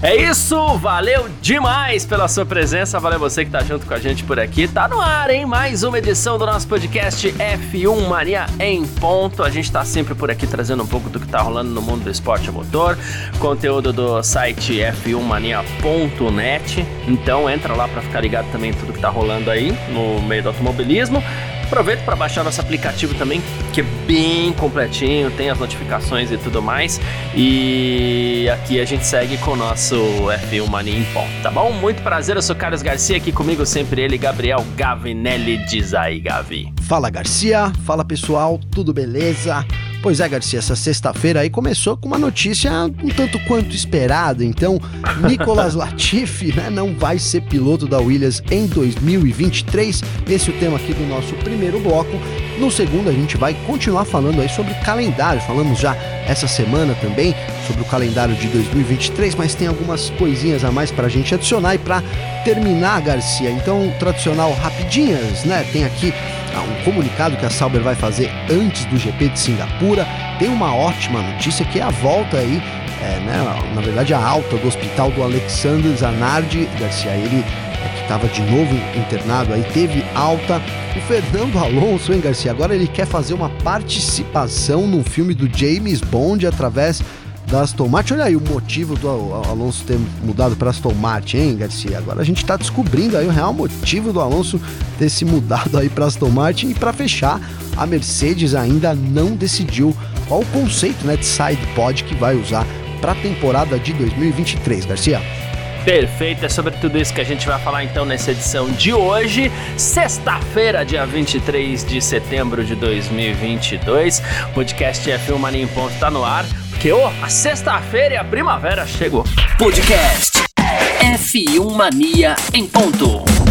É isso, valeu demais pela sua presença, valeu você que tá junto com a gente por aqui. Tá no ar, hein? Mais uma edição do nosso podcast F1 Mania em ponto. A gente tá sempre por aqui trazendo um pouco do que tá rolando no mundo do esporte a motor, conteúdo do site f1mania.net. Então entra lá para ficar ligado também em tudo que tá rolando aí no meio do automobilismo. Aproveita para baixar nosso aplicativo também, que é bem completinho, tem as notificações e tudo mais. E aqui a gente segue com o nosso F1 Mania em ponto, tá bom? Muito prazer, eu sou Carlos Garcia, aqui comigo sempre ele, Gabriel Gavinelli. Diz aí, Gavi. Fala Garcia, fala pessoal, tudo beleza? Pois é, Garcia, essa sexta-feira aí começou com uma notícia um tanto quanto esperada. Então, Nicolas Latifi né, não vai ser piloto da Williams em 2023. Esse é o tema aqui do nosso primeiro bloco. No segundo, a gente vai continuar falando aí sobre calendário. Falamos já essa semana também sobre o calendário de 2023, mas tem algumas coisinhas a mais para a gente adicionar e para terminar, Garcia. Então, tradicional rapidinhas, né? Tem aqui um comunicado que a Sauber vai fazer antes do GP de Singapura. Tem uma ótima notícia que é a volta aí, é, né, na verdade a alta do hospital do Alexander Zanardi Garcia. Ele é, que estava de novo internado aí, teve alta. O Fernando Alonso, hein, Garcia? Agora ele quer fazer uma participação no filme do James Bond através da Aston Martin. Olha aí o motivo do Alonso ter mudado para Aston Martin, hein, Garcia? Agora a gente está descobrindo aí o real motivo do Alonso ter se mudado aí para Aston Martin e para fechar, a Mercedes ainda não decidiu qual o conceito, né, de side pod que vai usar para a temporada de 2023, Garcia. Perfeito, é sobre tudo isso que a gente vai falar então nessa edição de hoje, sexta-feira, dia 23 de setembro de 2022. O podcast F1 Mania em Ponto tá no ar. Que oh, a sexta-feira e a primavera chegou. Podcast F1 Mania em ponto.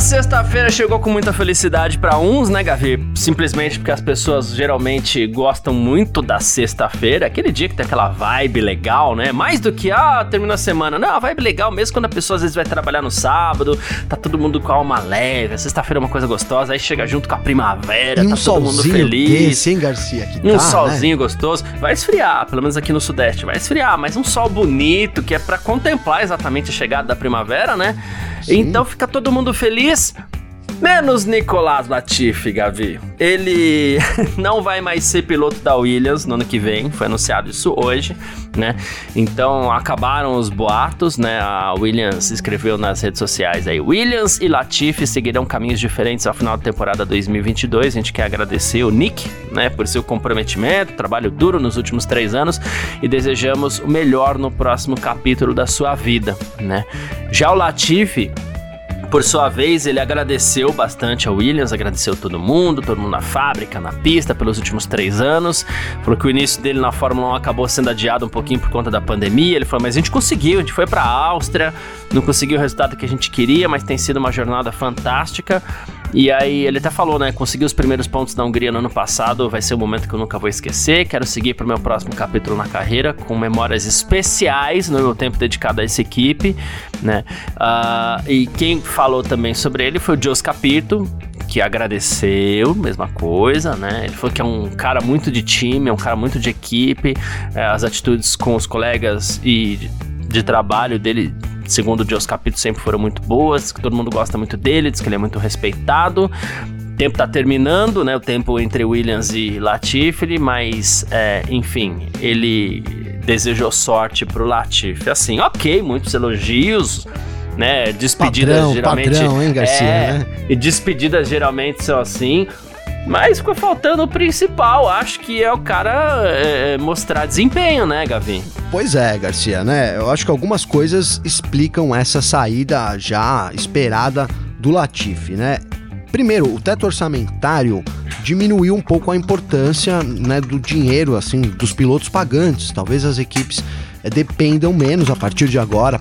A sexta-feira chegou com muita felicidade para uns, né, Gavi? Simplesmente porque as pessoas geralmente gostam muito da sexta-feira, aquele dia que tem aquela vibe legal, né? Mais do que, ah, termina a semana. Não, a vibe legal mesmo quando a pessoa às vezes vai trabalhar no sábado, tá todo mundo com a alma leve, a sexta-feira é uma coisa gostosa, aí chega junto com a primavera, e tá um todo mundo feliz. Desse, hein, Garcia? Que um tá, solzinho né? gostoso. Vai esfriar, pelo menos aqui no sudeste, vai esfriar, mas um sol bonito que é para contemplar exatamente a chegada da primavera, né? Então fica todo mundo feliz. Menos Nicolás Latifi, Gavi. Ele não vai mais ser piloto da Williams no ano que vem, foi anunciado isso hoje, né? Então acabaram os boatos, né? A Williams escreveu nas redes sociais aí: Williams e Latifi seguirão caminhos diferentes ao final da temporada 2022. A gente quer agradecer o Nick, né, por seu comprometimento, trabalho duro nos últimos três anos e desejamos o melhor no próximo capítulo da sua vida, né? Já o Latifi por sua vez, ele agradeceu bastante a Williams, agradeceu todo mundo, todo mundo na fábrica, na pista, pelos últimos três anos. Falou que o início dele na Fórmula 1 acabou sendo adiado um pouquinho por conta da pandemia. Ele falou, mas a gente conseguiu, a gente foi para a Áustria, não conseguiu o resultado que a gente queria, mas tem sido uma jornada fantástica. E aí ele até falou, né? Consegui os primeiros pontos da Hungria no ano passado, vai ser um momento que eu nunca vou esquecer. Quero seguir para o meu próximo capítulo na carreira com memórias especiais no meu tempo dedicado a essa equipe, né? Uh, e quem falou também sobre ele foi o Jos Capito, que agradeceu, mesma coisa, né? Ele falou que é um cara muito de time, é um cara muito de equipe, é, as atitudes com os colegas e de, trabalho dele segundo o Dios Capito, sempre foram muito boas, que todo mundo gosta muito dele, diz que ele é muito respeitado. O tempo tá terminando, né? O tempo entre Williams e Latifi, mas, é, enfim, ele desejou sorte pro Latifi. Assim, ok, muitos elogios, né? Despedidas Padrão, geralmente. padrão, hein, Garcia, é, né? E despedidas geralmente são assim. Mas ficou faltando o principal. Acho que é o cara é, mostrar desempenho, né, Gavin? Pois é, Garcia, né? Eu acho que algumas coisas explicam essa saída já esperada do Latifi, né? Primeiro, o teto orçamentário diminuiu um pouco a importância né, do dinheiro, assim, dos pilotos pagantes. Talvez as equipes é, dependam menos a partir de agora,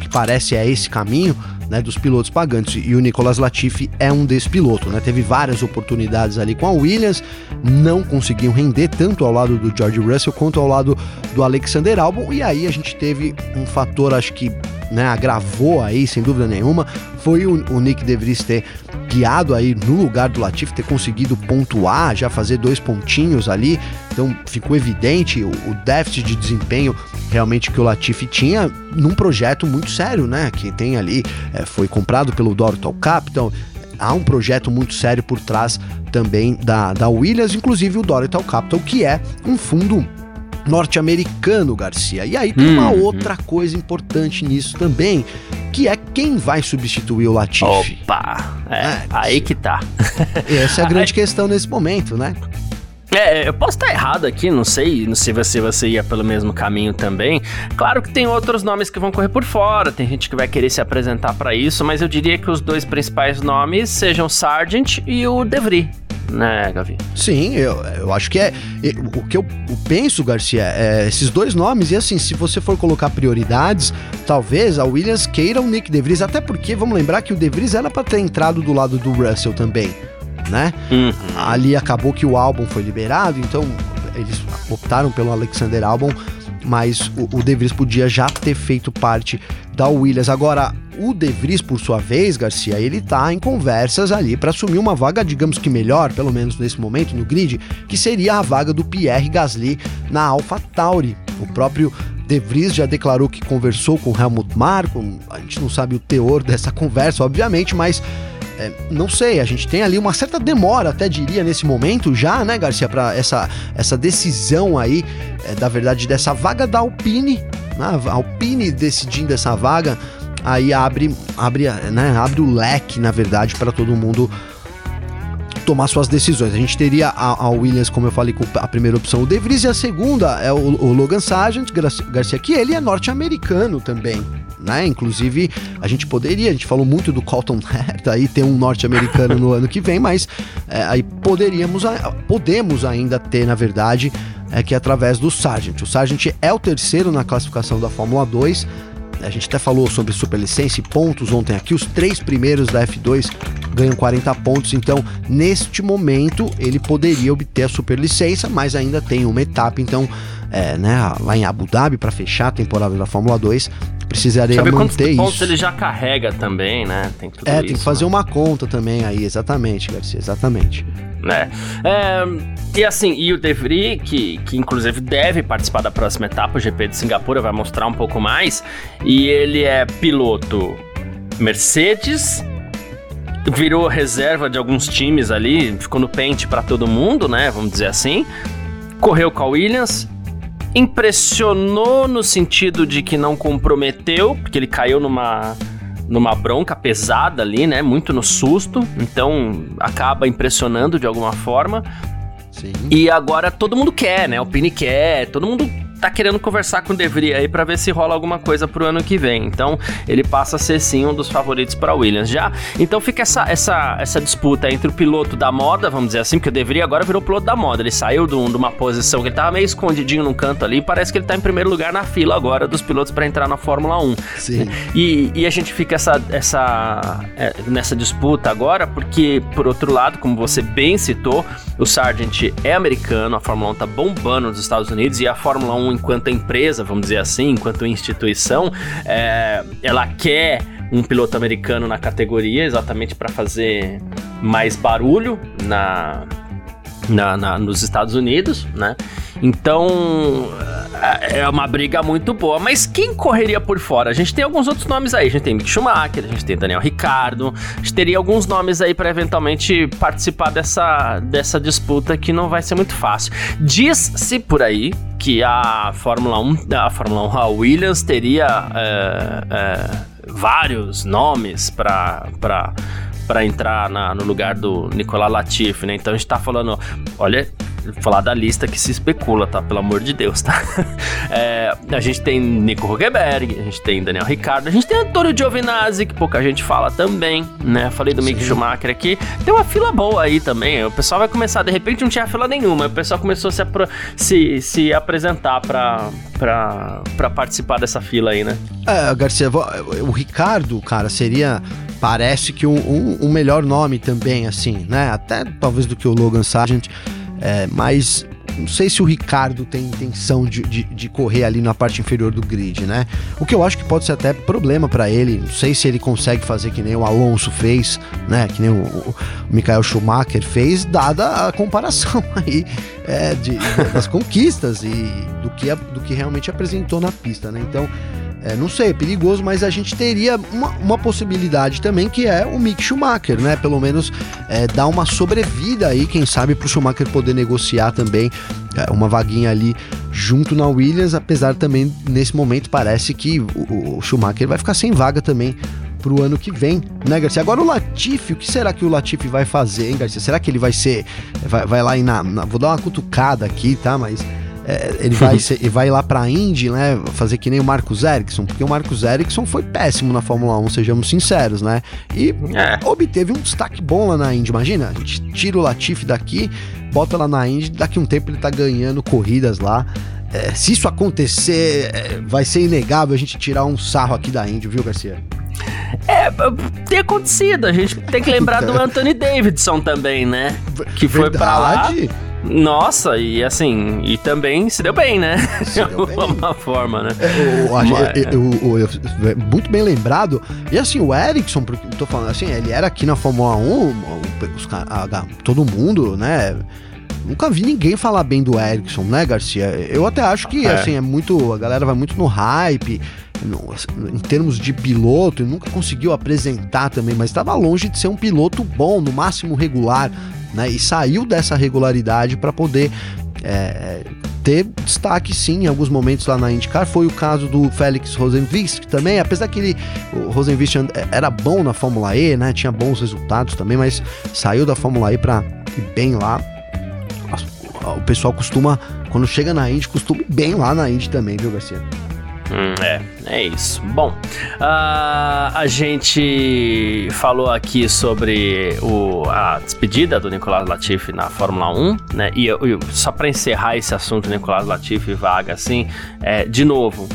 que parece é esse caminho, né, dos pilotos pagantes. E o Nicolas Latifi é um desses pilotos, né? Teve várias oportunidades ali com a Williams, não conseguiam render tanto ao lado do George Russell quanto ao lado do Alexander Albon. E aí a gente teve um fator, acho que né, agravou aí, sem dúvida nenhuma, foi o, o Nick De Vries ter guiado aí no lugar do Latifi, ter conseguido pontuar, já fazer dois pontinhos ali. Então ficou evidente o, o déficit de desempenho realmente que o Latifi tinha num projeto muito sério, né? Que tem ali, é, foi comprado pelo Dortal Capital. Há um projeto muito sério por trás também da, da Williams, inclusive o Dorital Capital, que é um fundo norte-americano, Garcia. E aí tem uma uhum. outra coisa importante nisso também, que é quem vai substituir o Latifi. Opa, é, é aí que tá. Essa é a grande questão nesse momento, né? É, eu posso estar errado aqui, não sei, não sei se você ia pelo mesmo caminho também. Claro que tem outros nomes que vão correr por fora, tem gente que vai querer se apresentar para isso, mas eu diria que os dois principais nomes sejam o Sargent e o Devry né, Gavi? Sim, eu, eu acho que é. O que eu penso, Garcia, é esses dois nomes, e assim, se você for colocar prioridades, talvez a Williams queira o Nick DeVries, até porque vamos lembrar que o DeVries era para ter entrado do lado do Russell também né? Uhum. Ali acabou que o álbum foi liberado, então eles optaram pelo Alexander Albon, mas o, o De Vries podia já ter feito parte da Williams. Agora, o De Vries, por sua vez, Garcia, ele tá em conversas ali para assumir uma vaga, digamos que melhor, pelo menos nesse momento no grid, que seria a vaga do Pierre Gasly na AlphaTauri. O próprio De Vries já declarou que conversou com Helmut Marko, a gente não sabe o teor dessa conversa, obviamente, mas é, não sei, a gente tem ali uma certa demora, até diria, nesse momento já, né, Garcia, para essa, essa decisão aí, é, da verdade, dessa vaga da Alpine, né, a Alpine decidindo essa vaga, aí abre, abre, né, abre o leque, na verdade, para todo mundo tomar suas decisões. A gente teria a, a, Williams, como eu falei, com a primeira opção, o De Vries, e a segunda é o, o Logan Sargent, Garcia, que ele é norte-americano também né? Inclusive, a gente poderia, a gente falou muito do Colton Herta aí ter um norte-americano no ano que vem, mas é, aí poderíamos, podemos ainda ter, na verdade, é que é através do Sargent. O Sargent é o terceiro na classificação da Fórmula 2. A gente até falou sobre superlicença e pontos ontem aqui. Os três primeiros da F2 ganham 40 pontos, então neste momento ele poderia obter a superlicença, mas ainda tem uma etapa, então é, né, lá em Abu Dhabi para fechar a temporada da Fórmula 2 precisaria Saber manter quantos pontos ele já carrega também, né? Tem tudo é, isso, tem que fazer né? uma conta também aí, exatamente, Garcia, exatamente. Né? É, e assim, e o De Vries, que, que inclusive deve participar da próxima etapa, o GP de Singapura, vai mostrar um pouco mais. E ele é piloto Mercedes, virou reserva de alguns times ali, ficou no pente para todo mundo, né? Vamos dizer assim. Correu com a Williams, impressionou no sentido de que não comprometeu, porque ele caiu numa numa bronca pesada ali, né? Muito no susto, então acaba impressionando de alguma forma. Sim. E agora todo mundo quer, né? O Pini quer, todo mundo tá querendo conversar com o De Vries aí para ver se rola alguma coisa pro ano que vem. Então, ele passa a ser sim um dos favoritos para Williams já. Então fica essa, essa, essa disputa entre o piloto da moda, vamos dizer assim, porque o De Vries agora virou piloto da moda. Ele saiu de, um, de uma posição que ele tava meio escondidinho num canto ali, e parece que ele tá em primeiro lugar na fila agora dos pilotos para entrar na Fórmula 1. Sim. E, e a gente fica essa, essa, é, nessa disputa agora, porque, por outro lado, como você bem citou, o Sargent é americano, a Fórmula 1 tá bombando nos Estados Unidos e a Fórmula 1 enquanto empresa, vamos dizer assim, enquanto instituição, é, ela quer um piloto americano na categoria exatamente para fazer mais barulho na, na, na, nos Estados Unidos, né? Então é, uma briga muito boa. Mas quem correria por fora? A gente tem alguns outros nomes aí. A gente tem Mick Schumacher, a gente tem Daniel Ricardo. A gente teria alguns nomes aí para eventualmente participar dessa, dessa disputa que não vai ser muito fácil. Diz-se por aí que a Fórmula 1, a Fórmula 1, a Williams teria é, é, vários nomes para para entrar na, no lugar do Nicolas Latifi, né? Então a gente tá falando, olha, falar da lista que se especula, tá? Pelo amor de Deus, tá? É, a gente tem Nico Huckenberg, a gente tem Daniel Ricardo, a gente tem Antônio Giovinazzi, que pouca gente fala também, né? Falei do Mick Schumacher aqui. Tem uma fila boa aí também. O pessoal vai começar, de repente não tinha fila nenhuma, o pessoal começou a se, se, se apresentar pra, pra, pra participar dessa fila aí, né? É, Garcia, o Ricardo, cara, seria parece que um, um, um, melhor nome também, assim, né? Até talvez do que o Logan Sargent, é, mas não sei se o Ricardo tem intenção de, de, de, correr ali na parte inferior do grid, né? O que eu acho que pode ser até problema para ele. Não sei se ele consegue fazer que nem o Alonso fez, né? Que nem o, o Michael Schumacher fez, dada a comparação aí é, de, das conquistas e do que, do que realmente apresentou na pista, né? Então é, não sei, é perigoso, mas a gente teria uma, uma, possibilidade também que é o Mick Schumacher, né? Pelo menos é, dar uma sobrevida aí, quem sabe, para o Schumacher poder negociar também é, uma vaguinha ali junto na Williams, apesar também nesse momento parece que o, o Schumacher vai ficar sem vaga também pro ano que vem, né, Garcia? Agora o Latifi, o que será que o Latifi vai fazer, hein, Garcia? Será que ele vai ser. Vai, vai lá e na, na, Vou dar uma cutucada aqui, tá? Mas é, ele, vai ser, ele vai lá pra Indy, né? Fazer que nem o Marcos Ericsson, porque o Marcos Ericsson foi péssimo na Fórmula 1, sejamos sinceros, né? E é. obteve um destaque bom lá na Indy. Imagina, a gente tira o Latifi daqui, bota lá na Indy, daqui a um tempo ele tá ganhando corridas lá. É, se isso acontecer, é, vai ser inegável a gente tirar um sarro aqui da Indy, viu, Garcia? É, tem acontecido. A gente tem que lembrar do Anthony Davidson também, né? Que foi Verdade. pra lá nossa, e assim, e também se deu bem, né? Se deu. De alguma forma, né? É, o, Mas, é, muito bem lembrado. E assim, o Ericsson, porque eu tô falando assim, ele era aqui na Fórmula 1, os, a, todo mundo, né? Nunca vi ninguém falar bem do Ericsson, né, Garcia? Eu até acho que, é. assim, é muito. A galera vai muito no hype. No, em termos de piloto, nunca conseguiu apresentar também, mas estava longe de ser um piloto bom, no máximo regular né? E saiu dessa regularidade para poder é, ter destaque sim em alguns momentos lá na IndyCar. Foi o caso do Félix Rosenvist também, apesar que ele, o Rosenvist era bom na Fórmula E, né? Tinha bons resultados também, mas saiu da Fórmula E para ir bem lá. O pessoal costuma, quando chega na Indy, costuma ir bem lá na Indy também, viu, Garcia? Hum, é, é isso. Bom, uh, a gente falou aqui sobre o, a despedida do Nicolas Latifi na Fórmula 1, né? E, só para encerrar esse assunto, Nicolas Latifi vaga assim, é, de novo,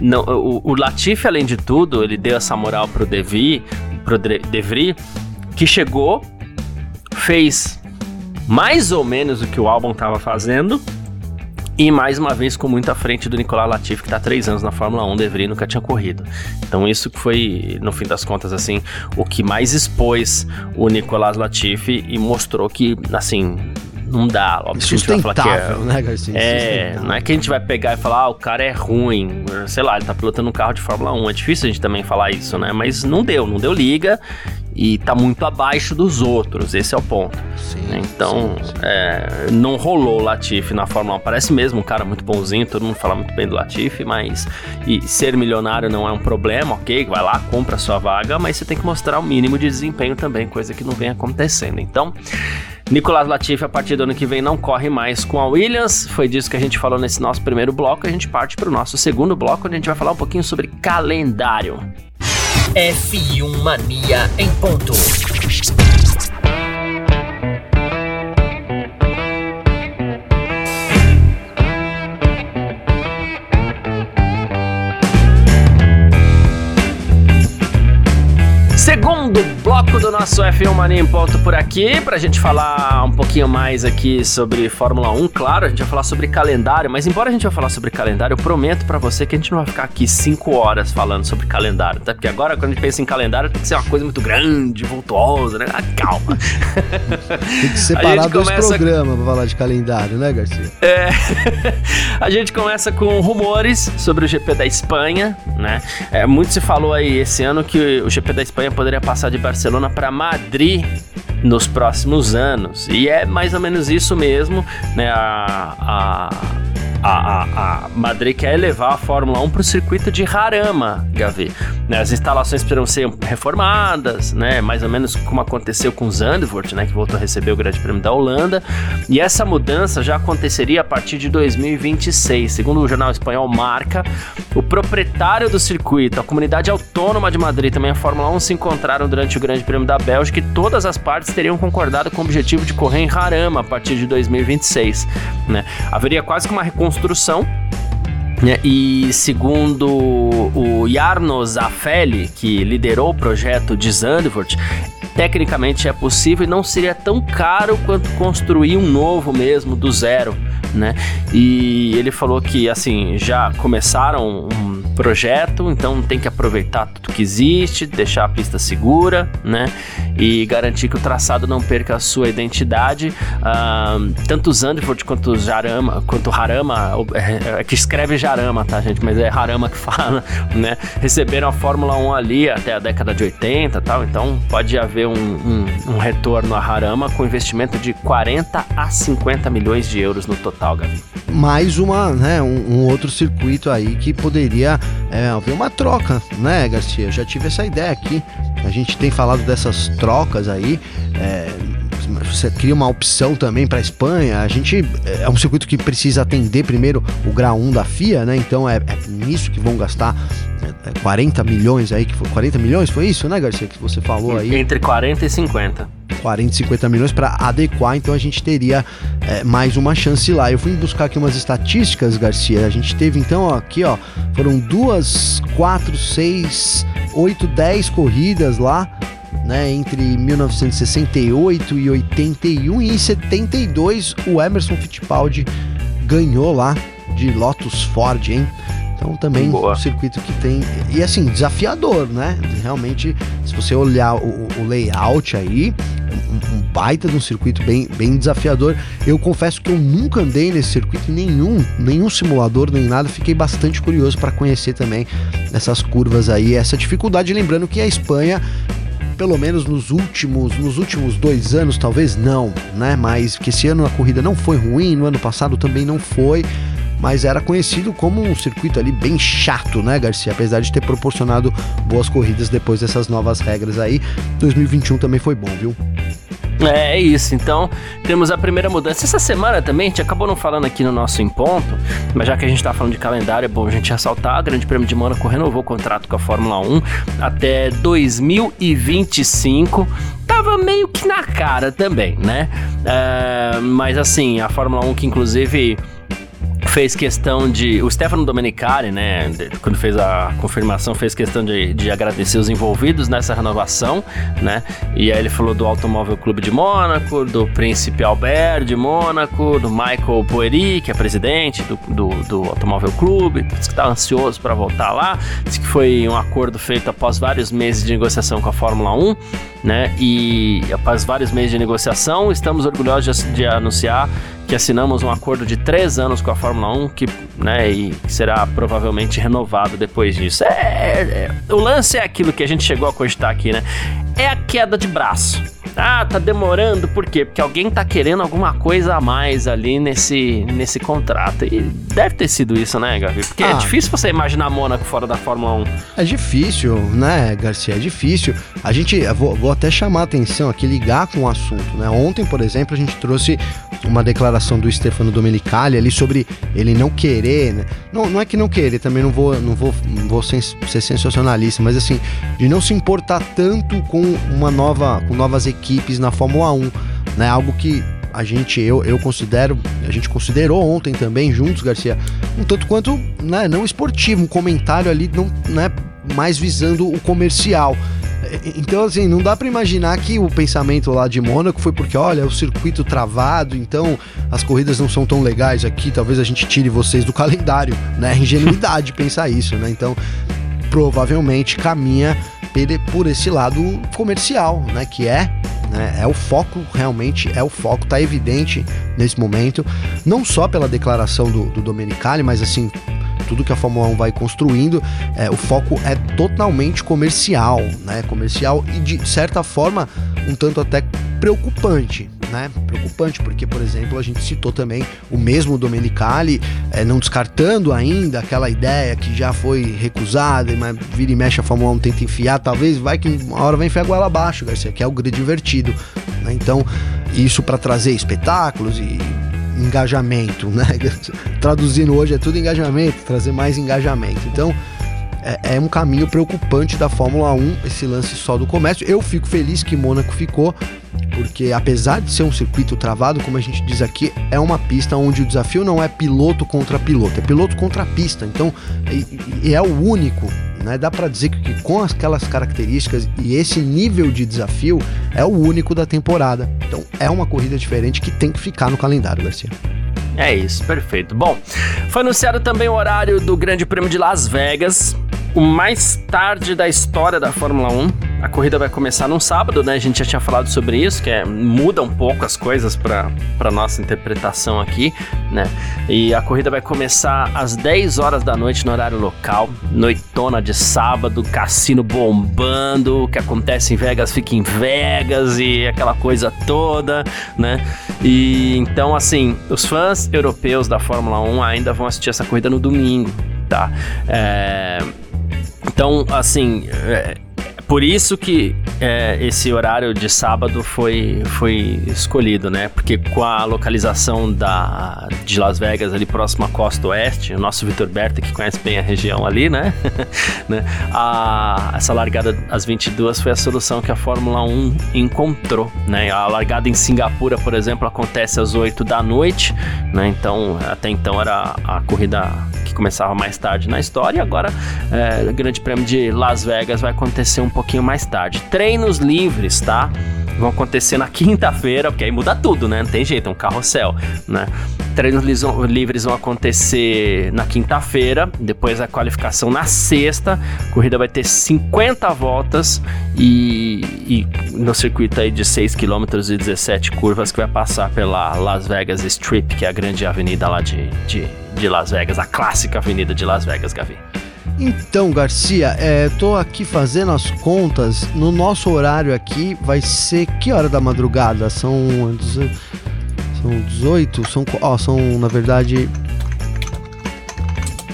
não, o, o Latifi, além de tudo, ele deu essa moral pro Devi, pro De Vries, que chegou, fez mais ou menos o que o álbum estava fazendo e mais uma vez com muita frente do Nicolas Latifi, que está há três anos na Fórmula 1, deveria nunca tinha corrido. Então isso que foi, no fim das contas, assim, o que mais expôs o Nicolas Latifi e mostrou que, assim, não dá. Óbvio que a gente vai falar que é, né, Garcia? É, não é que a gente vai pegar e falar, ah, o cara é ruim, sei lá, ele tá pilotando um carro de Fórmula 1. É difícil a gente também falar isso, né? Mas não deu, não deu liga e tá muito abaixo dos outros, esse é o ponto. Sim, então, sim, sim. É, não rolou o Latifi na Fórmula 1. Parece mesmo um cara muito bonzinho, todo mundo fala muito bem do Latifi, mas e ser milionário não é um problema, ok? Vai lá, compra a sua vaga, mas você tem que mostrar o mínimo de desempenho também, coisa que não vem acontecendo. Então, Nicolas Latifi, a partir do ano que vem, não corre mais com a Williams. Foi disso que a gente falou nesse nosso primeiro bloco. A gente parte para o nosso segundo bloco, onde a gente vai falar um pouquinho sobre calendário. F1 Mania em ponto. Segundo bloco do nosso F1 Mania em ponto por aqui, pra gente falar um pouquinho mais aqui sobre Fórmula 1, claro, a gente vai falar sobre calendário, mas embora a gente vai falar sobre calendário, eu prometo para você que a gente não vai ficar aqui 5 horas falando sobre calendário, tá? Porque agora quando a gente pensa em calendário tem que ser uma coisa muito grande, voltuosa, né? Ah, calma. tem que separar dois começa... programas pra falar de calendário, né, Garcia? É. a gente começa com rumores sobre o GP da Espanha, né? É, muito se falou aí esse ano que o GP da Espanha poderia passar de Barcelona para Madrid nos próximos anos. E é mais ou menos isso mesmo, né? A, a a, a, a Madrid quer levar a Fórmula 1 para o circuito de Harama, Gavi. Né, as instalações precisam ser reformadas, né, mais ou menos como aconteceu com Zandvoort, né, que voltou a receber o Grande Prêmio da Holanda. E essa mudança já aconteceria a partir de 2026. Segundo o jornal espanhol Marca, o proprietário do circuito, a comunidade autônoma de Madrid também a Fórmula 1 se encontraram durante o Grande Prêmio da Bélgica e todas as partes teriam concordado com o objetivo de correr em Harama a partir de 2026. Né? Haveria quase que uma reconstrução né? E segundo o Jarno Zaffelli, que liderou o projeto de Zandvoort, tecnicamente é possível e não seria tão caro quanto construir um novo mesmo do zero, né? E ele falou que assim já começaram um projeto, então tem que aproveitar tudo que existe, deixar a pista segura, né? E garantir que o traçado não perca a sua identidade. Uh, tanto Zandvoort quanto Jarama, quanto Harama, é, é que escreve Jarama, tá, gente? Mas é Harama que fala, né? Receberam a Fórmula 1 ali até a década de 80 tal, então pode haver um, um, um retorno a Harama com investimento de 40 a 50 milhões de euros no total, Gabi. Mais uma, né, um, um outro circuito aí que poderia é, haver uma troca, né, Garcia? Eu já tive essa ideia aqui. A gente tem falado dessas trocas aí. É, você cria uma opção também para a Espanha. A gente é um circuito que precisa atender primeiro o grau 1 da FIA, né? Então é, é nisso que vão gastar 40 é, milhões aí, que foi 40 milhões, foi isso, né, Garcia, que você falou aí? Entre 40 e 50. 40 e 50 milhões para adequar, então a gente teria é, mais uma chance lá. Eu fui buscar aqui umas estatísticas, Garcia. A gente teve então ó, aqui, ó, foram duas, quatro, seis, oito, dez corridas lá né, entre 1968 e 81 e em 72 o Emerson Fittipaldi ganhou lá de Lotus Ford, hein? Então também Boa. um circuito que tem e assim desafiador, né? Realmente, se você olhar o, o layout aí, um, um, baita de um circuito bem, bem desafiador. Eu confesso que eu nunca andei nesse circuito nenhum, nenhum simulador nem nada. Fiquei bastante curioso para conhecer também essas curvas aí, essa dificuldade. Lembrando que a Espanha pelo menos nos últimos, nos últimos dois anos, talvez não, né? Mas que esse ano a corrida não foi ruim, no ano passado também não foi, mas era conhecido como um circuito ali bem chato, né, Garcia? Apesar de ter proporcionado boas corridas depois dessas novas regras aí, 2021 também foi bom, viu? É, isso. Então, temos a primeira mudança. Essa semana também, a gente acabou não falando aqui no nosso Em Ponto, mas já que a gente tá falando de calendário, é bom a gente ressaltar: o Grande Prêmio de Mônaco renovou o contrato com a Fórmula 1 até 2025 tava meio que na cara também, né? É, mas assim, a Fórmula 1 que inclusive fez questão de. O Stefano Domenicali, né, quando fez a confirmação, fez questão de, de agradecer os envolvidos nessa renovação, né? E aí ele falou do Automóvel Clube de Mônaco, do Príncipe Albert de Mônaco, do Michael Poeri, que é presidente do, do, do Automóvel Clube, disse que tá ansioso para voltar lá. Disse que foi um acordo feito após vários meses de negociação com a Fórmula 1, né? E após vários meses de negociação, estamos orgulhosos de, de anunciar que assinamos um acordo de três anos com a Fórmula 1, que, né, e será provavelmente renovado depois disso. É, é, o lance é aquilo que a gente chegou a cogitar aqui, né? É a queda de braço. Ah, tá demorando, por quê? Porque alguém tá querendo alguma coisa a mais ali nesse, nesse contrato. E deve ter sido isso, né, Gavi? Porque é ah, é difícil você imaginar Mônaco fora da Fórmula 1. É difícil, né, Garcia? É difícil. A gente, vou, vou até chamar a atenção aqui, ligar com o assunto, né? Ontem, por exemplo, a gente trouxe uma declaração do Stefano Domenicali ali sobre ele não querer, né? Não, não é que não querer, também não vou, não vou, não vou ser sensacionalista, mas assim, de não se importar tanto com uma nova, com novas equipes na Fórmula 1, né? Algo que a gente, eu, eu considero, a gente considerou ontem também juntos, Garcia, um tanto quanto né, não esportivo, um comentário ali não, né, mais visando o comercial. Então, assim, não dá para imaginar que o pensamento lá de Mônaco foi porque, olha, o circuito travado, então as corridas não são tão legais aqui, talvez a gente tire vocês do calendário, né? Ingenuidade pensar isso, né? Então, provavelmente caminha por esse lado comercial, né? Que é né? É o foco, realmente é o foco, tá evidente nesse momento, não só pela declaração do, do Domenicali, mas assim, tudo que a Fórmula 1 vai construindo, é, o foco é totalmente comercial, né? Comercial e de certa forma um tanto até preocupante, né? Preocupante, porque, por exemplo, a gente citou também o mesmo Domenicali, é, não descartando ainda aquela ideia que já foi recusada, mas vira e mexe a Fórmula 1 tenta enfiar, talvez vai que uma hora vai enfiar a goela abaixo, Garcia, que é o grid divertido, né? Então, isso para trazer espetáculos e engajamento, né? Traduzindo hoje é tudo engajamento, trazer mais engajamento. Então, é, é, um caminho preocupante da Fórmula 1, esse lance só do comércio. Eu fico feliz que Mônaco ficou, porque apesar de ser um circuito travado, como a gente diz aqui, é uma pista onde o desafio não é piloto contra piloto, é piloto contra pista. Então, e, e é o único, né? Dá para dizer que com aquelas características e esse nível de desafio é o único da temporada. Então, é uma corrida diferente que tem que ficar no calendário, Garcia. É isso, perfeito. Bom, foi anunciado também o horário do Grande Prêmio de Las Vegas o mais tarde da história da Fórmula 1. A corrida vai começar num sábado, né? A gente já tinha falado sobre isso, que é, muda um pouco as coisas para nossa interpretação aqui, né? E a corrida vai começar às 10 horas da noite no horário local, noitona de sábado, cassino bombando, o que acontece em Vegas fica em Vegas e aquela coisa toda, né? E então, assim, os fãs europeus da Fórmula 1 ainda vão assistir essa corrida no domingo, tá? É então, assim, é, por isso que é, esse horário de sábado foi, foi escolhido, né? Porque com a localização da, de Las Vegas ali próximo à costa oeste, o nosso Vitor Berta, que conhece bem a região ali, né? né? A, essa largada às 22 foi a solução que a Fórmula 1 encontrou, né? A largada em Singapura, por exemplo, acontece às 8 da noite, né? Então, até então era a corrida que começava mais tarde na história, e agora é, o Grande Prêmio de Las Vegas vai acontecer um pouco pouquinho mais tarde. Treinos livres, tá? Vão acontecer na quinta-feira, porque aí muda tudo, né? Não tem jeito, é um carrossel, né? Treinos livres vão acontecer na quinta-feira, depois a qualificação na sexta. A corrida vai ter 50 voltas e, e no circuito aí de 6 km e 17 curvas que vai passar pela Las Vegas Strip, que é a grande avenida lá de, de, de Las Vegas, a clássica avenida de Las Vegas, Gavi. Então, Garcia, é, tô aqui fazendo as contas. No nosso horário aqui vai ser que hora da madrugada? São são 18, são ó, são na verdade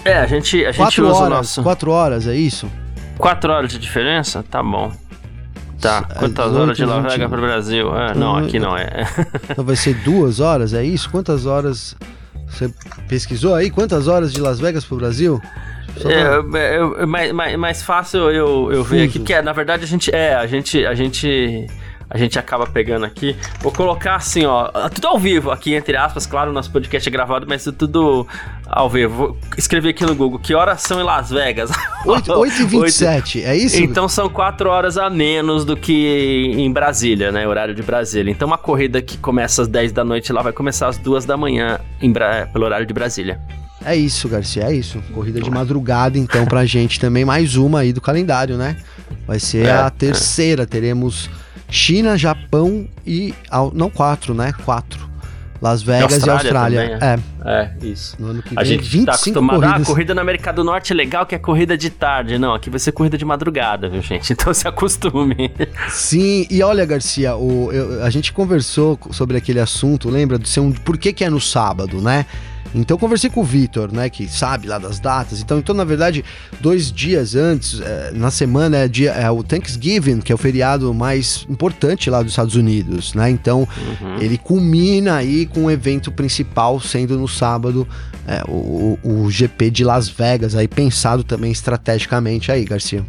É, a gente a gente quatro usa horas, o nosso 4 horas, é isso? 4 horas de diferença? Tá bom. Tá, É, quantas 18, horas de Las 20. Vegas para o Brasil? É, não, aqui não é. Então vai ser duas horas, é isso? Quantas horas você pesquisou aí? Quantas horas de Las Vegas pro Brasil? Pra- É, é, é mais, mais, mais fácil eu, eu ver aqui, porque é, na verdade a gente. É, a gente. A gente. A gente acaba pegando aqui. Vou colocar assim, ó. Tudo ao vivo aqui, entre aspas. Claro, nosso podcast é gravado, mas tudo ao vivo. Vou escrever aqui no Google. Que horas são em Las Vegas? 8, 8 e 27, é isso? Então são quatro horas a menos do que em Brasília, né? Horário de Brasília. Então uma corrida que começa às 10 da noite lá vai começar às 2 da manhã em Bra- pelo horário de Brasília. É isso, Garcia, é isso. Corrida de madrugada, então, pra gente também. Mais uma aí do calendário, né? Vai ser É, a terceira. Teremos China, Japão e. Não, quatro, né? Quatro. Las Vegas e Austrália Austrália. também, É, É, isso. no ano que vem. A gente 25 tá acostumado, ah, corridas. corrida na América do Norte é legal que é corrida de tarde. Não, aqui vai ser corrida de madrugada, viu, gente? Então se acostume. Sim, e olha, Garcia, o, eu- a gente conversou sobre aquele assunto, lembra? De ser um, por que, que é no sábado, né? Então eu conversei com o Vitor, né, que sabe lá das datas. Então, então na verdade, dois dias antes, eh, na semana é, dia, é o Thanksgiving, que é o feriado mais importante lá dos Estados Unidos, né? Então ele culmina aí com o evento principal sendo no sábado, é, o, o- o GP de Las Vegas, aí pensado também estrategicamente aí, Garcia.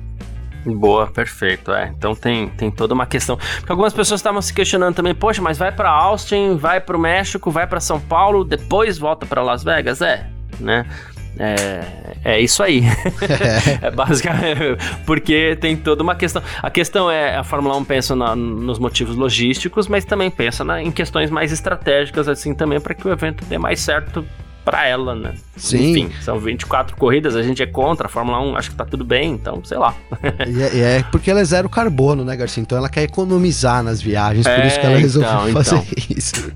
Boa, perfeito, é. Então tem, tem toda uma questão. Porque algumas pessoas estavam se questionando também, poxa, mas vai pra Austin, vai pro México, vai pra São Paulo, depois volta pra Las Vegas? É, né? É, é isso aí. é basicamente porque tem toda uma questão. A questão é a Fórmula 1 pensa na- nos motivos logísticos, mas também pensa na- em questões mais estratégicas assim também para que o evento dê mais certo para ela, né? Sim. Enfim, são 24 corridas, a gente é contra a Fórmula 1, acho que tá tudo bem, então, sei lá. E é, e é porque ela é zero carbono, né, Garcia? Então ela quer economizar nas viagens, por É, isso que ela resolveu então, fazer então. isso.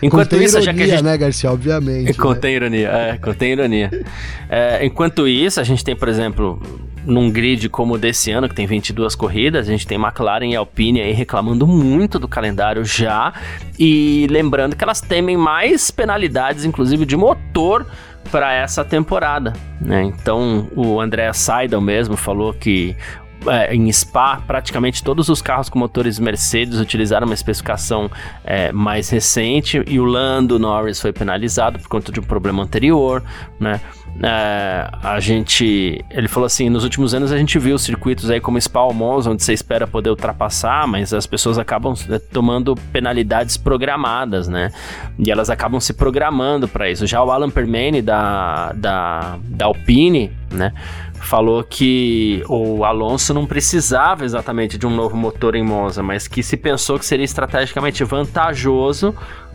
Enquanto Contém isso, já que a ironia, gente né, Garcia? Obviamente. né? Contém ironia, é, contém ironia. É, enquanto isso, a gente tem, por exemplo, num grid como o desse ano, que tem 22 corridas, a gente tem McLaren e Alpine aí reclamando muito do calendário já, e lembrando que elas temem mais penalidades, inclusive de motor, para essa temporada, né? Então o André Seidel mesmo falou que é, em Spa, praticamente todos os carros com motores Mercedes utilizaram uma especificação é, mais recente e o Lando Norris foi penalizado por conta de um problema anterior, né? É, a gente, ele falou assim, nos últimos anos a gente viu circuitos aí como Spa ou Monza, onde você espera poder ultrapassar, mas as pessoas acabam é, tomando penalidades programadas, né? E elas acabam se programando para isso. Já o Alan Permane da, da, da Alpine, né? Falou que o Alonso não precisava exatamente de um novo motor em Monza, mas que se pensou que seria estrategicamente vantajoso,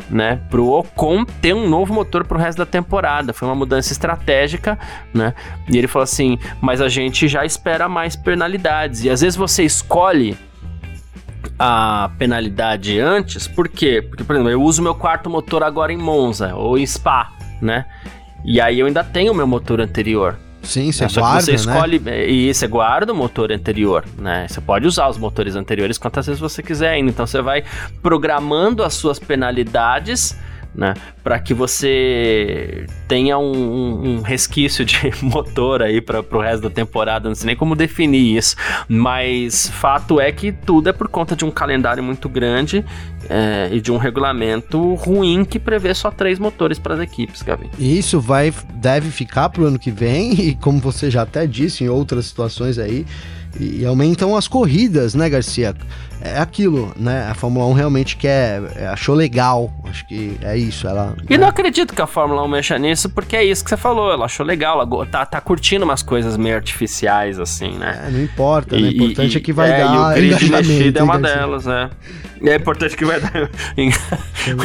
né, pro Ocon ter um novo motor pro resto da temporada. Foi uma mudança estratégica, né? E ele falou assim: "Mas a gente já espera mais penalidades". E às vezes você escolhe a penalidade antes, por quê? Porque, por exemplo, eu uso meu quarto motor agora em Monza ou em Spa, né? E aí eu ainda tenho meu motor anterior. Sim, você é, guarda, você né? escolhe e você guarda o motor anterior, né? Você pode usar os motores anteriores quantas vezes você quiser ainda. Então você vai programando as suas penalidades né? Para que você tenha um, um, um, resquício de motor aí para o resto da temporada. Não sei nem como definir isso, mas fato é que tudo é por conta de um calendário muito grande é, e de um regulamento ruim que prevê só três motores para as equipes, Gavi. Isso vai deve ficar para o ano que vem e como você já até disse em outras situações aí e aumentam as corridas, né, Garcia? É aquilo, né? A Fórmula 1 realmente quer, é, achou legal. Acho que é isso. Ela, e né? não acredito que a Fórmula 1 mexa nisso, porque é isso que você falou. Ela achou legal, ela tá, tá curtindo umas coisas meio artificiais, assim, né? É, não importa, né? O importante e, é que vai é, dar. E o grid mexido é uma delas, né? E é importante que vai dar o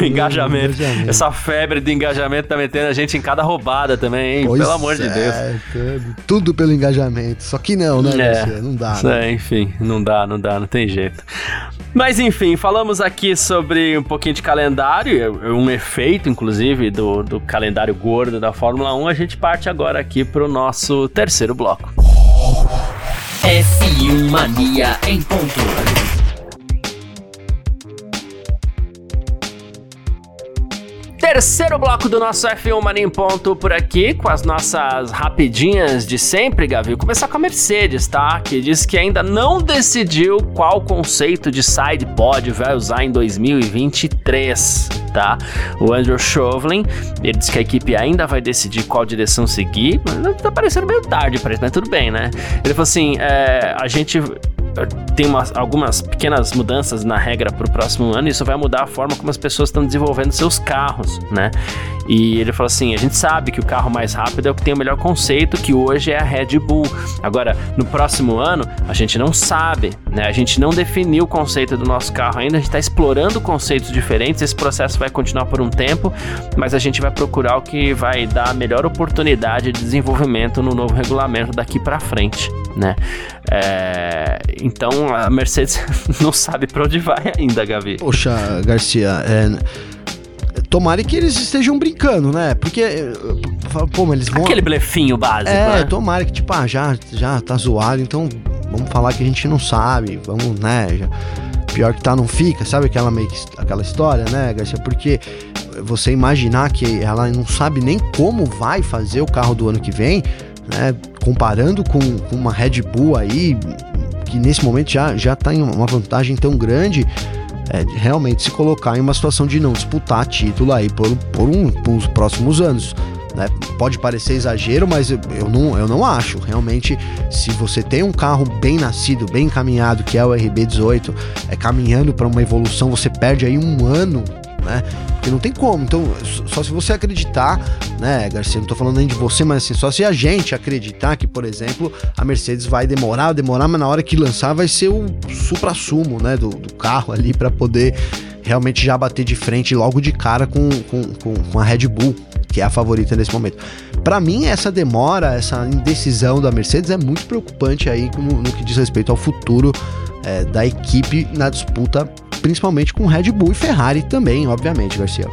engajamento. engajamento. Essa febre de engajamento tá metendo a gente em cada roubada também, hein? Pois Pelo amor de Deus. Tudo, tudo, pelo engajamento. Só que não, né, é? Não dá. Né? enfim, não dá, não dá, não tem jeito. Mas enfim, falamos aqui sobre um pouquinho de calendário, um efeito, inclusive, do, do calendário gordo da Fórmula 1. A gente parte agora aqui pro nosso terceiro bloco. F1 Mania em ponto. Terceiro bloco do nosso F1 Mania em Ponto por aqui, com as nossas rapidinhas de sempre, Gavi. Vou começar com a Mercedes, tá? Que diz que ainda não decidiu qual conceito de side pod vai usar em 2023, tá? O Andrew Chauvelin, ele diz que a equipe ainda vai decidir qual direção seguir, mas tá parecendo meio tarde para isso, mas tudo bem, né? Ele falou assim, é, a gente tem umas, algumas pequenas mudanças na regra para o próximo ano, isso vai mudar a forma como as pessoas estão desenvolvendo seus carros, né? E ele falou assim: a gente sabe que o carro mais rápido é o que tem o melhor conceito, que hoje é a Red Bull. Agora, no próximo ano, a gente não sabe, né? A gente não definiu o conceito do nosso carro ainda, a gente está explorando conceitos diferentes. Esse processo vai continuar por um tempo, mas a gente vai procurar o que vai dar a melhor oportunidade de desenvolvimento no novo regulamento daqui para frente, né? É, então a Mercedes não sabe para onde vai ainda, Gavi. Poxa, Garcia, é, tomara que eles estejam brincando, né? Porque, eh, pô, eles vão. Aquele blefinho básico. É, né? tomara que, tipo, ah, já, já tá zoado, então vamos falar que a gente não sabe, vamos, né? Já, pior que tá, não fica, sabe aquela, meio que, aquela história, né, Garcia? Porque você imaginar que ela não sabe nem como vai fazer o carro do ano que vem, né? Comparando com, com uma Red Bull aí, que nesse momento já, já tá em uma vantagem tão grande é, realmente se colocar em uma situação de não disputar título aí por, por, um, por uns próximos anos. Né? Pode parecer exagero, mas eu, eu, não, eu não acho. Realmente, se você tem um carro bem nascido, bem encaminhado, que é o RB18, é caminhando para uma evolução, você perde aí um ano né? Porque não tem como. Então, só se você acreditar, né, Garcia? Não tô falando nem de você, mas assim, só se a gente acreditar que, por exemplo, a Mercedes vai demorar, demorar, mas na hora que lançar vai ser o supra-sumo, né, do, do carro ali para poder realmente já bater de frente logo de cara com, com, com, com a Red Bull, que é a favorita nesse momento. Para mim, essa demora, essa indecisão da Mercedes é muito preocupante aí no, no que diz respeito ao futuro é, da equipe na disputa principalmente com Red Bull e Ferrari também, obviamente, Garcia.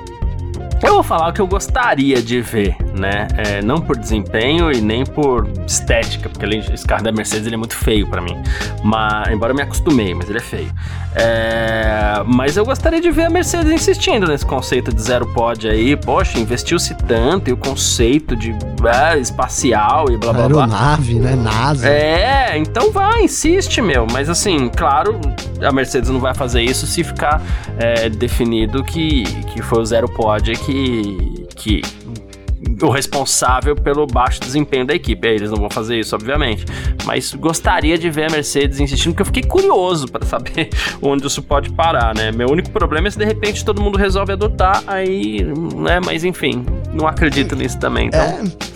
Eu vou falar o que eu gostaria de ver né? É, não por desempenho e nem por estética, porque além esse carro da Mercedes ele é muito feio para mim. Mas, embora eu me acostumei, mas ele é feio. É, mas eu gostaria de ver a Mercedes insistindo nesse conceito de zero pod aí. Poxa, investiu-se tanto e o conceito de é, espacial e blá blá blá. Aeronave, né? NASA. É, então vai, insiste, meu. Mas assim, claro, a Mercedes não vai fazer isso se ficar é, definido que, que foi o zero pod que, que o responsável pelo baixo desempenho da equipe. Eles não vão fazer isso, obviamente. Mas gostaria de ver a Mercedes insistindo, porque eu fiquei curioso para saber onde isso pode parar, né? Meu único problema é se de repente todo mundo resolve adotar, aí, né? Mas enfim, não acredito nisso também. Então. É...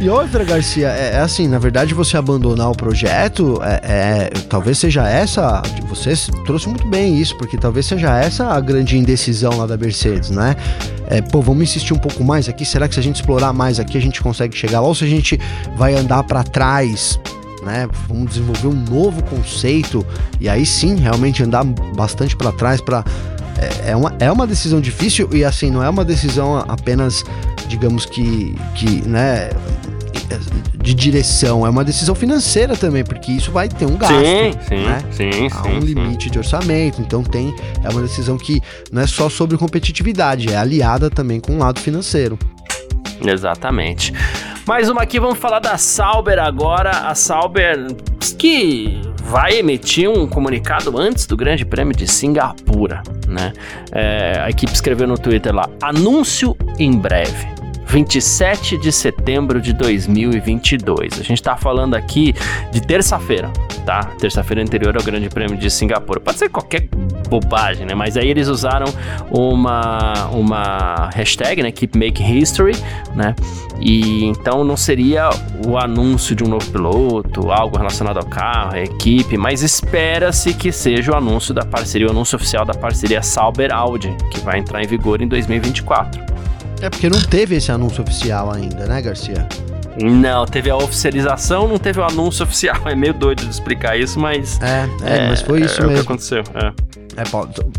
E outra, Garcia, é, é, assim, na verdade, você abandonar o projeto, é, é, talvez seja essa. Você trouxe muito bem isso, porque talvez seja essa a grande indecisão lá da Mercedes, né? É, pô, vamos insistir um pouco mais aqui. Será que se a gente explorar mais aqui, a gente consegue chegar lá? Ou se a gente vai andar para trás né? Vamos desenvolver um novo conceito e aí sim realmente andar bastante para trás para é, é, uma, é uma decisão difícil e assim não é uma decisão apenas digamos que que né de direção, é uma decisão financeira também, porque isso vai ter um gasto. Sim, sim, né? sim. Há um sim, limite sim. de orçamento, então tem é uma decisão que não é só sobre competitividade, é aliada também com o lado financeiro. Exatamente. Mais uma aqui, vamos falar da Sauber agora. A Sauber que vai emitir um comunicado antes do Grande Prêmio de Singapura, né? É, a equipe escreveu no Twitter lá: anúncio em breve. 27 de setembro de 2022. A gente está falando aqui de terça-feira, tá? Terça-feira anterior ao Grande Prêmio de Singapura. Pode ser qualquer bobagem, né? Mas aí eles usaram uma, uma hashtag, né? Keep Making History, né? E então não seria o anúncio de um novo piloto, algo relacionado ao carro, à equipe, mas espera-se que seja o anúncio da parceria, o anúncio oficial da parceria Sauber Audi, que vai entrar em vigor em 2024. É porque não teve esse anúncio oficial ainda, né, Garcia? Não, teve a oficialização, não teve o anúncio oficial. É meio doido de explicar isso, mas. É, é, é mas foi isso é, mesmo. É o que aconteceu. É. É,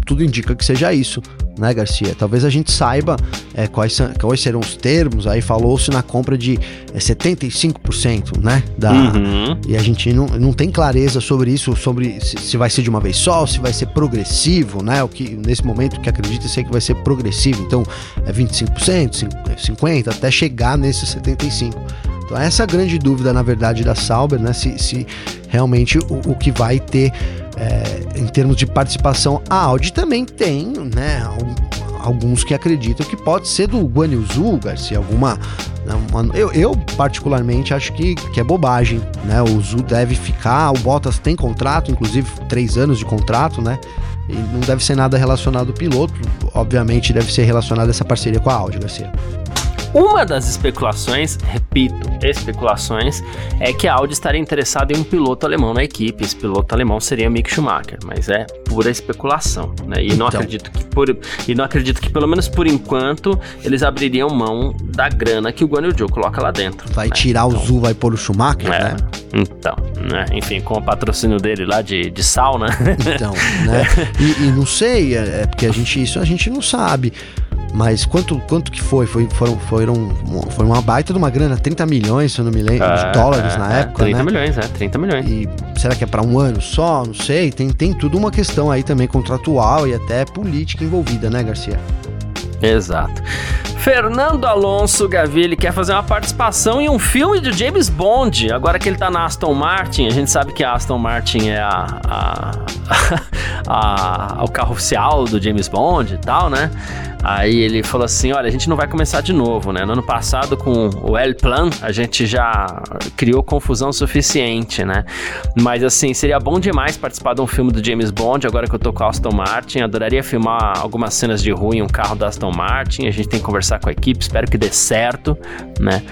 tudo indica que seja isso, né, Garcia? Talvez a gente saiba é, quais, são, quais serão os termos. Aí falou-se na compra de é, 75%, né? Da, uhum. E a gente não, não tem clareza sobre isso, sobre se, se, vai ser de uma vez só, se vai ser progressivo, né? O que nesse momento que acredita ser que vai ser progressivo. Então é 25%, 50%, até chegar nesses 75%. Então essa é a grande dúvida, na verdade, da Sauber, né? Se, se realmente o, o que vai ter é, em termos de participação, a Audi também tem, né? Alguns que acreditam que pode ser do Guan Yu Zhu, Garcia, alguma. Né, eu, eu, particularmente, acho que, que é bobagem, né? O Zhu deve ficar, o Bottas tem contrato, inclusive três anos de contrato, né? E não deve ser nada relacionado ao piloto, obviamente deve ser relacionado a essa parceria com a Audi, Garcia. Uma das especulações, repito, especulações, é que a Audi estaria interessada em um piloto alemão na equipe. Esse piloto alemão seria Mick Schumacher, mas é pura especulação, né? E então. não acredito que por, e não acredito que pelo menos por enquanto eles abririam mão da grana que o Guan Yu Zhou coloca lá dentro. Vai né? tirar então, o Zhu, vai pôr o Schumacher, é, né? Então, né? Enfim, com o patrocínio dele lá de, de sauna. Então, né? e, e não sei, é, é porque a gente isso a gente não sabe. Mas quanto, quanto que foi? Foi, foram, foram, foi uma baita de uma grana, 30 milhões, se eu não me lembro, de é, dólares é, na é, época, 30 né? milhões, é, 30 milhões. E será que é para um ano só? Não sei. Tem, tem tudo uma questão aí também contratual e até política envolvida, né, Garcia? Exato. Fernando Alonso Gavi, quer fazer uma participação em um filme de James Bond. Agora que ele tá na Aston Martin, a gente sabe que a Aston Martin é a, a, a, a o carro oficial do James Bond e tal, né? Aí ele falou assim: olha, a gente não vai começar de novo, né? No ano passado, com o El Plan, a gente já criou confusão suficiente, né? Mas assim, seria bom demais participar de um filme do James Bond, agora que eu tô com a Aston Martin. Adoraria filmar algumas cenas de rua em um carro da Aston Martin. A gente tem que conversar com a equipe, espero que dê certo, né?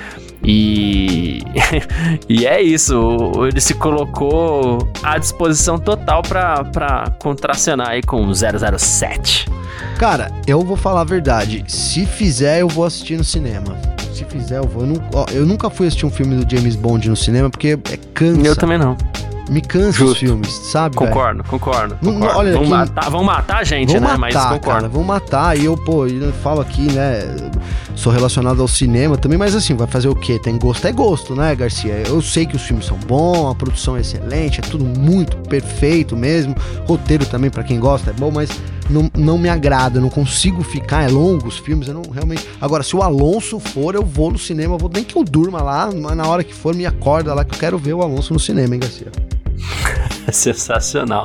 E, e é isso, ele se colocou à disposição total para contracenar aí com 007. Cara, eu vou falar a verdade. Se fizer, eu vou assistir no cinema. Se fizer, eu vou. Eu, não, ó, eu nunca fui assistir um filme do James Bond no cinema porque é cansa. Eu também não. Me cansa Justo. os filmes, sabe? Concordo, concordo, concordo. Não, olha, vão, matar, vão matar a gente, vão né? Matar, Mas concordo. Cara, vão matar. E eu, pô, eu falo aqui, né? Sou relacionado ao cinema também, mas assim, vai fazer o quê? Tem gosto, é gosto, né, Garcia? Eu sei que os filmes são bons, a produção é excelente, é tudo muito perfeito mesmo. Roteiro também, para quem gosta, é bom, mas não, não me agrada, não consigo ficar, é longo os filmes, eu não realmente. Agora, se o Alonso for, eu vou no cinema, vou nem que eu durma lá, mas na hora que for, me acorda lá que eu quero ver o Alonso no cinema, hein, Garcia? Sensacional.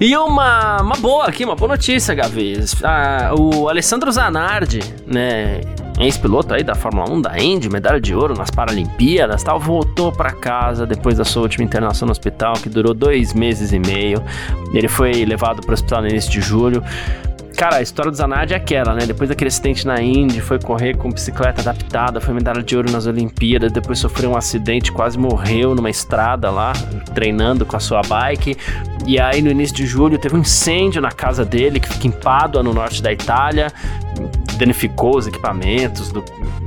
E uma, uma boa aqui, uma boa notícia, Gavi. Ah, o Alessandro Zanardi, né? Ex-piloto aí da Fórmula 1 da Indy, medalha de ouro nas Paralimpíadas, tal, voltou para casa depois da sua última internação no hospital, que durou dois meses e meio. Ele foi levado para o hospital no início de julho. Cara, a história do Zanardi é aquela, né? Depois daquele acidente na Indy, foi correr com bicicleta adaptada, foi medalha de ouro nas Olimpíadas, depois sofreu um acidente, quase morreu numa estrada lá, treinando com a sua bike. E aí, no início de julho, teve um incêndio na casa dele, que fica em Pádua, no norte da Itália, danificou os equipamentos do,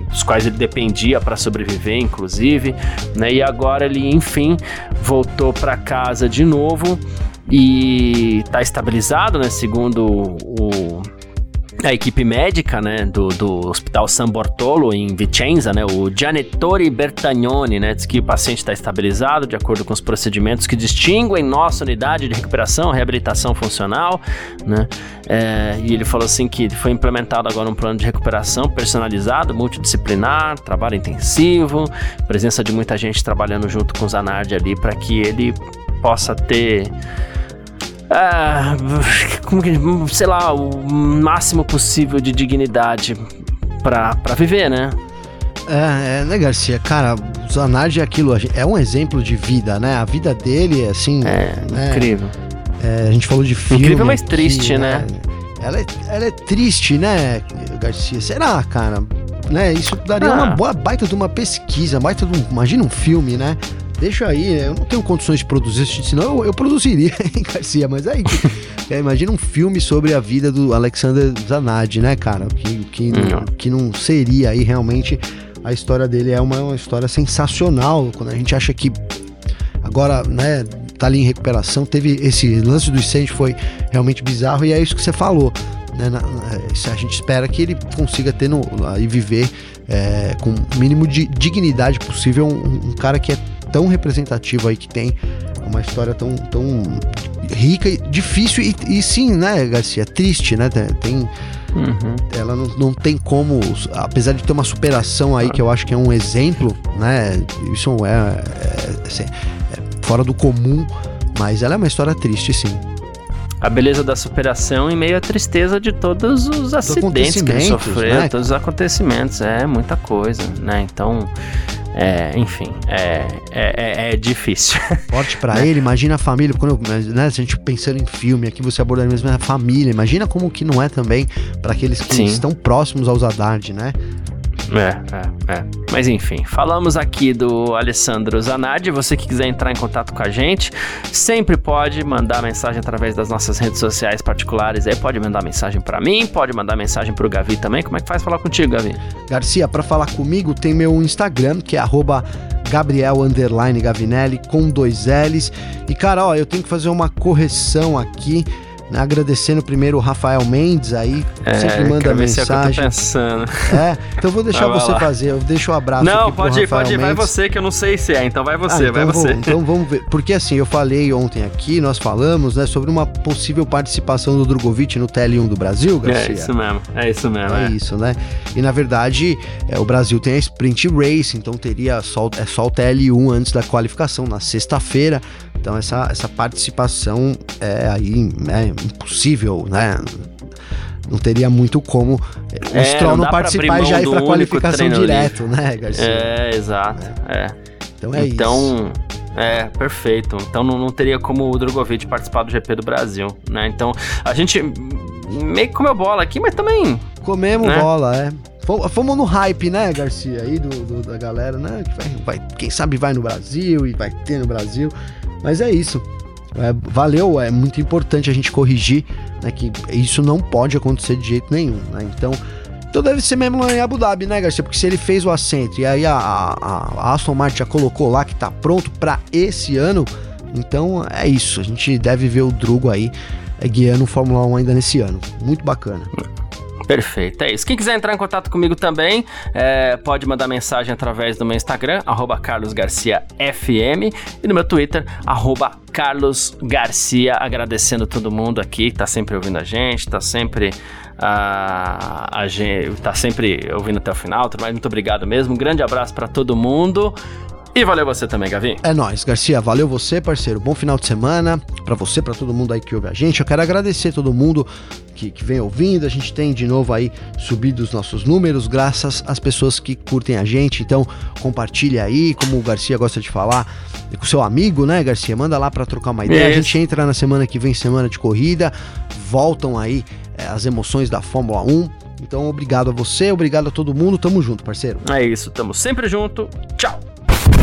dos quais ele dependia para sobreviver, inclusive, né? E agora ele, enfim, voltou para casa de novo e está estabilizado, né? Segundo o, a equipe médica, né, do, do Hospital San Bortolo em Vicenza, né, o Gianettori Bertagnoni, né, diz que o paciente está estabilizado de acordo com os procedimentos que distinguem nossa unidade de recuperação, reabilitação funcional, né, é, e ele falou assim que foi implementado agora um plano de recuperação personalizado, multidisciplinar, trabalho intensivo, presença de muita gente trabalhando junto com o Zanardi ali para que ele possa ter ah, como que, sei lá, o máximo possível de dignidade pra, pra viver, né? É, é, né, Garcia? Cara, o Zanardi é aquilo, é um exemplo de vida, né? A vida dele, assim. É, né? incrível. É, a gente falou de filme. Incrível, mas aqui, triste, né? né? Ela, é, ela é triste, né, Garcia? Será, cara? Né? Isso daria ah. uma boa baita de uma pesquisa, baita de um, imagina um filme, né? Deixa aí, eu não tenho condições de produzir, senão eu, eu produziria, hein, Garcia, mas aí, é, imagina um filme sobre a vida do Alexander Zanardi, né, cara, que, que, não, que não seria aí realmente, a história dele é uma, uma história sensacional, quando a gente acha que agora, né, tá ali em recuperação, teve esse lance do incêndio foi realmente bizarro e é isso que você falou, né, na, a gente espera que ele consiga ter no, e viver é, com o mínimo de dignidade possível um, um cara que é tão representativo aí que tem uma história tão, tão rica e difícil e, e sim, né, Garcia? Triste, né? Tem. Uhum. Ela não, não tem como, apesar de ter uma superação aí que eu acho que é um exemplo, né? Isso é, é, assim, é fora do comum, mas ela é uma história triste, sim a beleza da superação em meio à tristeza de todos os acidentes que ele sofreu, né? todos os acontecimentos. É muita coisa, né? Então, é, enfim, é, é, é, é difícil. Forte para ele, imagina a família, quando né, se a gente pensando em filme, aqui você aborda mesmo a família, imagina como que não é também para aqueles que Sim. estão próximos aos Haddad, né? É, é, é. Mas enfim, falamos aqui do Alessandro Zanardi. Você que quiser entrar em contato com a gente, sempre pode mandar mensagem através das nossas redes sociais particulares. Aí pode mandar mensagem para mim, pode mandar mensagem pro Gavi também. Como é que faz falar contigo, Gavi? Garcia, para falar comigo tem meu Instagram, que é arroba Gabriel Gavinelli com dois L's. E cara, ó, eu tenho que fazer uma correção aqui. Né? Agradecendo primeiro o Rafael Mendes aí, é, sempre manda mensagem. É pensando. É, então vou deixar você lá. fazer, eu deixo o um abraço Não, pode ir, pode ir, vai você que eu não sei se é, então vai você, ah, então vai vou, você. Então vamos ver, porque assim, eu falei ontem aqui, nós falamos, né, sobre uma possível participação do Drogovic no TL1 do Brasil, é Garcia. É isso mesmo, é isso mesmo. É, é. isso, né? E na verdade, é, o Brasil tem a Sprint Race, então teria só, é só o TL1 antes da qualificação, na sexta-feira, então essa, essa participação é aí é impossível, né? Não teria muito como o é, Stroll não, não participar e já ir para qualificação direto, né, Garcia? É, exato. É. é. Então é então, isso. É, perfeito. Então não, não teria como o Drogovic participar do GP do Brasil, né? Então a gente meio que comeu bola aqui, mas também. Comemos né? bola, é. Fomos no hype, né, Garcia, aí do, do da galera, né? Vai, vai, quem sabe vai no Brasil e vai ter no Brasil. Mas é isso. É, valeu, é muito importante a gente corrigir né, que isso não pode acontecer de jeito nenhum. Né? Então, então deve ser mesmo lá em Abu Dhabi, né, Garcia? Porque se ele fez o assento e aí a, a, a Aston Martin já colocou lá que tá pronto para esse ano, então é isso. A gente deve ver o Drugo aí é, guiando o Fórmula 1 ainda nesse ano. Muito bacana. Perfeito, é isso. Quem quiser entrar em contato comigo também, é, pode mandar mensagem através do meu Instagram, carlosgarciafm, e no meu Twitter, carlosgarcia, agradecendo todo mundo aqui que tá sempre ouvindo a gente, tá sempre a, a gente tá sempre ouvindo até o final, mas muito obrigado mesmo. Um grande abraço para todo mundo. E valeu você também, Gavi. É nóis, Garcia. Valeu você, parceiro. Bom final de semana para você, para todo mundo aí que ouve a gente. Eu quero agradecer todo mundo que, que, vem ouvindo. A gente tem de novo aí subido os nossos números, graças às pessoas que curtem a gente. Então, compartilha aí, como o Garcia gosta de falar, com seu amigo, né, Garcia? Manda lá para trocar uma ideia. Isso. A gente entra na semana que vem, semana de corrida. Voltam aí é, as emoções da Fórmula 1. Então, obrigado a você, obrigado a todo mundo. Tamo junto, parceiro. É isso, tamo sempre junto. Tchau.